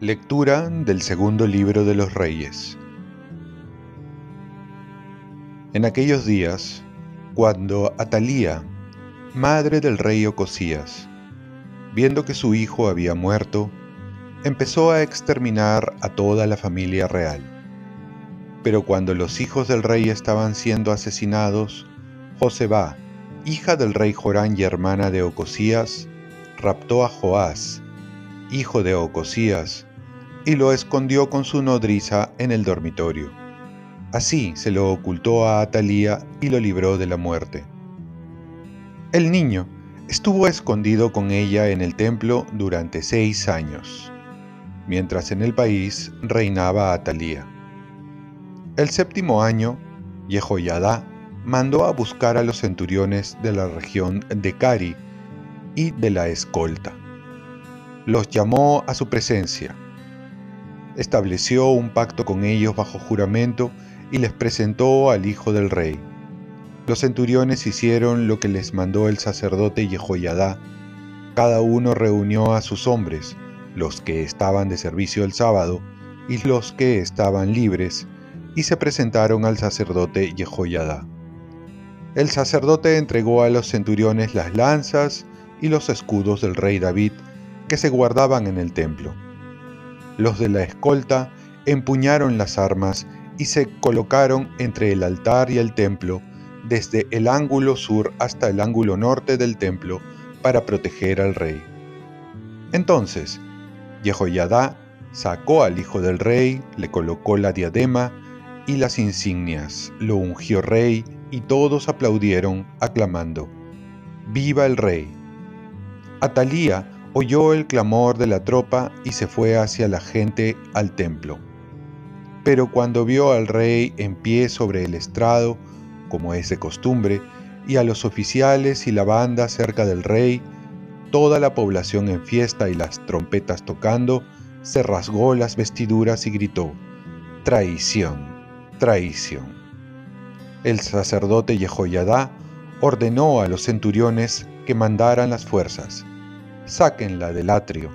Lectura del segundo libro de los Reyes. En aquellos días, cuando Atalía, madre del rey Ocosías, viendo que su hijo había muerto, empezó a exterminar a toda la familia real. Pero cuando los hijos del rey estaban siendo asesinados, Joseba, hija del rey Jorán y hermana de Ocosías, raptó a Joás, hijo de Ocosías, y lo escondió con su nodriza en el dormitorio. Así se lo ocultó a Atalía y lo libró de la muerte. El niño estuvo escondido con ella en el templo durante seis años, mientras en el país reinaba Atalía. El séptimo año, Yehoyadá mandó a buscar a los centuriones de la región de Cari y de la escolta. Los llamó a su presencia estableció un pacto con ellos bajo juramento y les presentó al hijo del rey. Los centuriones hicieron lo que les mandó el sacerdote Yehoyadá. Cada uno reunió a sus hombres, los que estaban de servicio el sábado y los que estaban libres, y se presentaron al sacerdote Yehoyadá. El sacerdote entregó a los centuriones las lanzas y los escudos del rey David que se guardaban en el templo los de la escolta empuñaron las armas y se colocaron entre el altar y el templo, desde el ángulo sur hasta el ángulo norte del templo, para proteger al rey. Entonces, Jehoiada sacó al hijo del rey, le colocó la diadema y las insignias, lo ungió rey y todos aplaudieron, aclamando, ¡Viva el rey! Atalía oyó el clamor de la tropa y se fue hacia la gente al templo. Pero cuando vio al rey en pie sobre el estrado, como es de costumbre, y a los oficiales y la banda cerca del rey, toda la población en fiesta y las trompetas tocando, se rasgó las vestiduras y gritó, Traición, traición. El sacerdote Yehoyadá ordenó a los centuriones que mandaran las fuerzas sáquenla del atrio.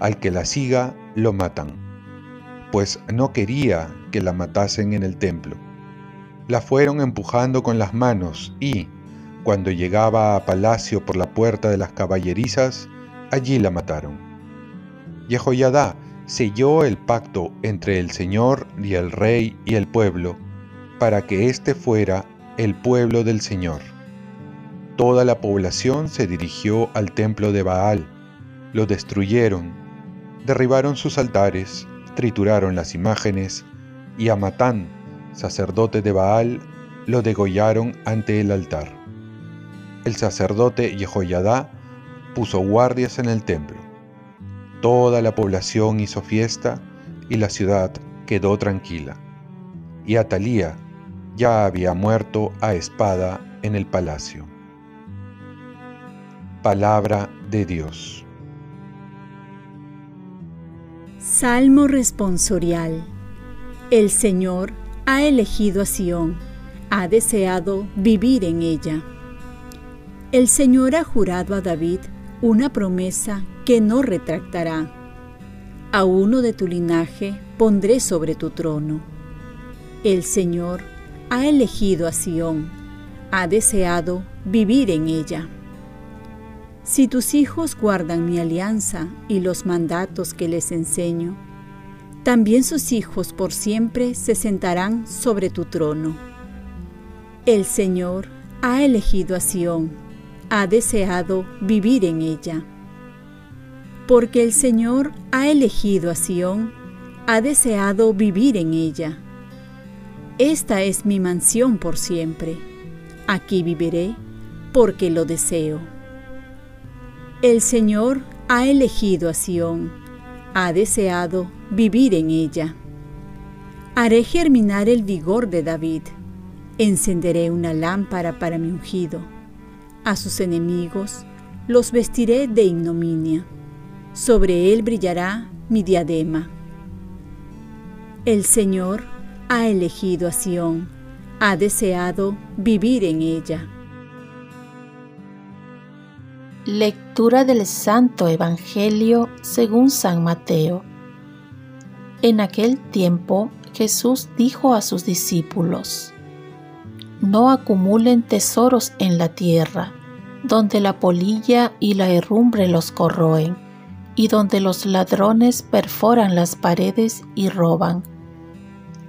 Al que la siga, lo matan, pues no quería que la matasen en el templo. La fueron empujando con las manos y, cuando llegaba a palacio por la puerta de las caballerizas, allí la mataron. Yehoyadá selló el pacto entre el Señor y el rey y el pueblo, para que éste fuera el pueblo del Señor Toda la población se dirigió al templo de Baal, lo destruyeron, derribaron sus altares, trituraron las imágenes, y a Matán, sacerdote de Baal, lo degollaron ante el altar. El sacerdote Jehoiadá puso guardias en el templo. Toda la población hizo fiesta y la ciudad quedó tranquila. Y Atalía ya había muerto a espada en el palacio. Palabra de Dios. Salmo responsorial. El Señor ha elegido a Sión, ha deseado vivir en ella. El Señor ha jurado a David una promesa que no retractará. A uno de tu linaje pondré sobre tu trono. El Señor ha elegido a Sión, ha deseado vivir en ella. Si tus hijos guardan mi alianza y los mandatos que les enseño, también sus hijos por siempre se sentarán sobre tu trono. El Señor ha elegido a Sión, ha deseado vivir en ella. Porque el Señor ha elegido a Sión, ha deseado vivir en ella. Esta es mi mansión por siempre. Aquí viviré porque lo deseo. El Señor ha elegido a Sión, ha deseado vivir en ella. Haré germinar el vigor de David, encenderé una lámpara para mi ungido. A sus enemigos los vestiré de ignominia, sobre él brillará mi diadema. El Señor ha elegido a Sión, ha deseado vivir en ella. Lectura del Santo Evangelio según San Mateo. En aquel tiempo Jesús dijo a sus discípulos, No acumulen tesoros en la tierra, donde la polilla y la herrumbre los corroen, y donde los ladrones perforan las paredes y roban.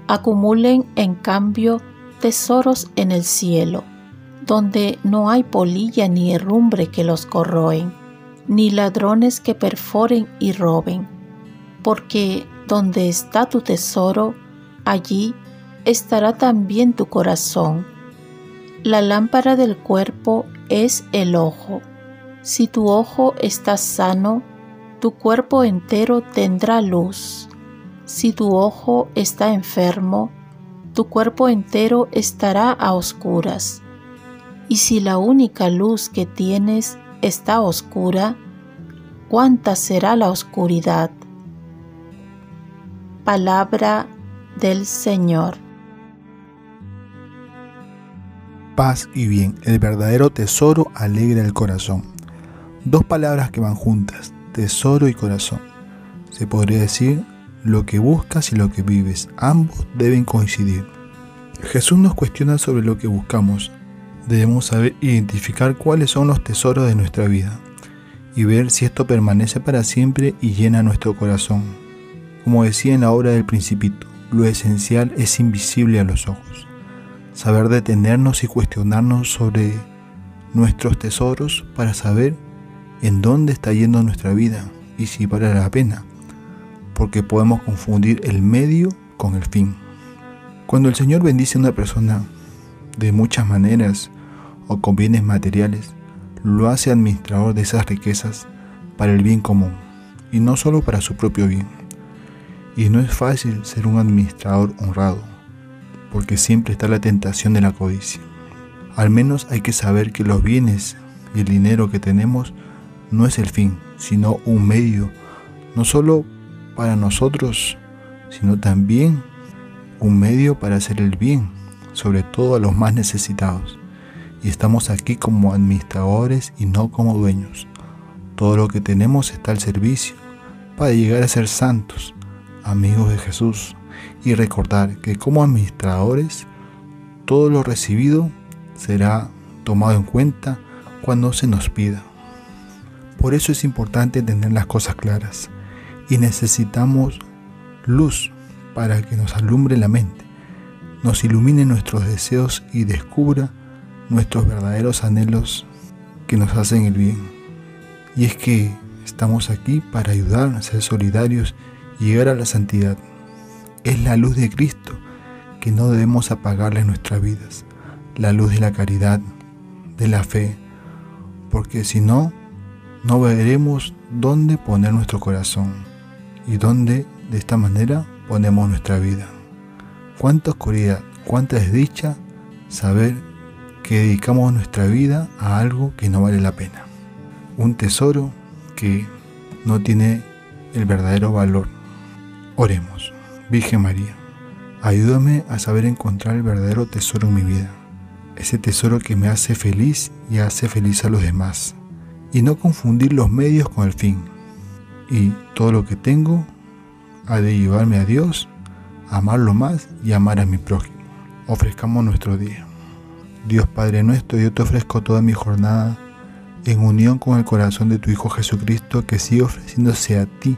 Acumulen, en cambio, tesoros en el cielo donde no hay polilla ni herrumbre que los corroen, ni ladrones que perforen y roben, porque donde está tu tesoro, allí estará también tu corazón. La lámpara del cuerpo es el ojo. Si tu ojo está sano, tu cuerpo entero tendrá luz. Si tu ojo está enfermo, tu cuerpo entero estará a oscuras. Y si la única luz que tienes está oscura, ¿cuánta será la oscuridad? Palabra del Señor. Paz y bien, el verdadero tesoro alegra el corazón. Dos palabras que van juntas, tesoro y corazón. Se podría decir lo que buscas y lo que vives, ambos deben coincidir. Jesús nos cuestiona sobre lo que buscamos, debemos saber identificar cuáles son los tesoros de nuestra vida y ver si esto permanece para siempre y llena nuestro corazón. Como decía en la obra del Principito, lo esencial es invisible a los ojos. Saber detenernos y cuestionarnos sobre nuestros tesoros para saber en dónde está yendo nuestra vida y si vale la pena, porque podemos confundir el medio con el fin. Cuando el Señor bendice a una persona de muchas maneras o con bienes materiales, lo hace administrador de esas riquezas para el bien común y no solo para su propio bien. Y no es fácil ser un administrador honrado, porque siempre está la tentación de la codicia. Al menos hay que saber que los bienes y el dinero que tenemos no es el fin, sino un medio, no solo para nosotros, sino también un medio para hacer el bien sobre todo a los más necesitados. Y estamos aquí como administradores y no como dueños. Todo lo que tenemos está al servicio para llegar a ser santos, amigos de Jesús, y recordar que como administradores todo lo recibido será tomado en cuenta cuando se nos pida. Por eso es importante tener las cosas claras y necesitamos luz para que nos alumbre la mente nos ilumine nuestros deseos y descubra nuestros verdaderos anhelos que nos hacen el bien. Y es que estamos aquí para ayudar a ser solidarios y llegar a la santidad. Es la luz de Cristo que no debemos apagarle en nuestras vidas, la luz de la caridad, de la fe, porque si no, no veremos dónde poner nuestro corazón y dónde de esta manera ponemos nuestra vida. Cuánta oscuridad, cuánta desdicha saber que dedicamos nuestra vida a algo que no vale la pena. Un tesoro que no tiene el verdadero valor. Oremos. Virgen María, ayúdame a saber encontrar el verdadero tesoro en mi vida. Ese tesoro que me hace feliz y hace feliz a los demás. Y no confundir los medios con el fin. Y todo lo que tengo ha de llevarme a Dios amarlo más y amar a mi prójimo. Ofrezcamos nuestro día. Dios Padre nuestro, yo te ofrezco toda mi jornada en unión con el corazón de tu Hijo Jesucristo que sigue ofreciéndose a ti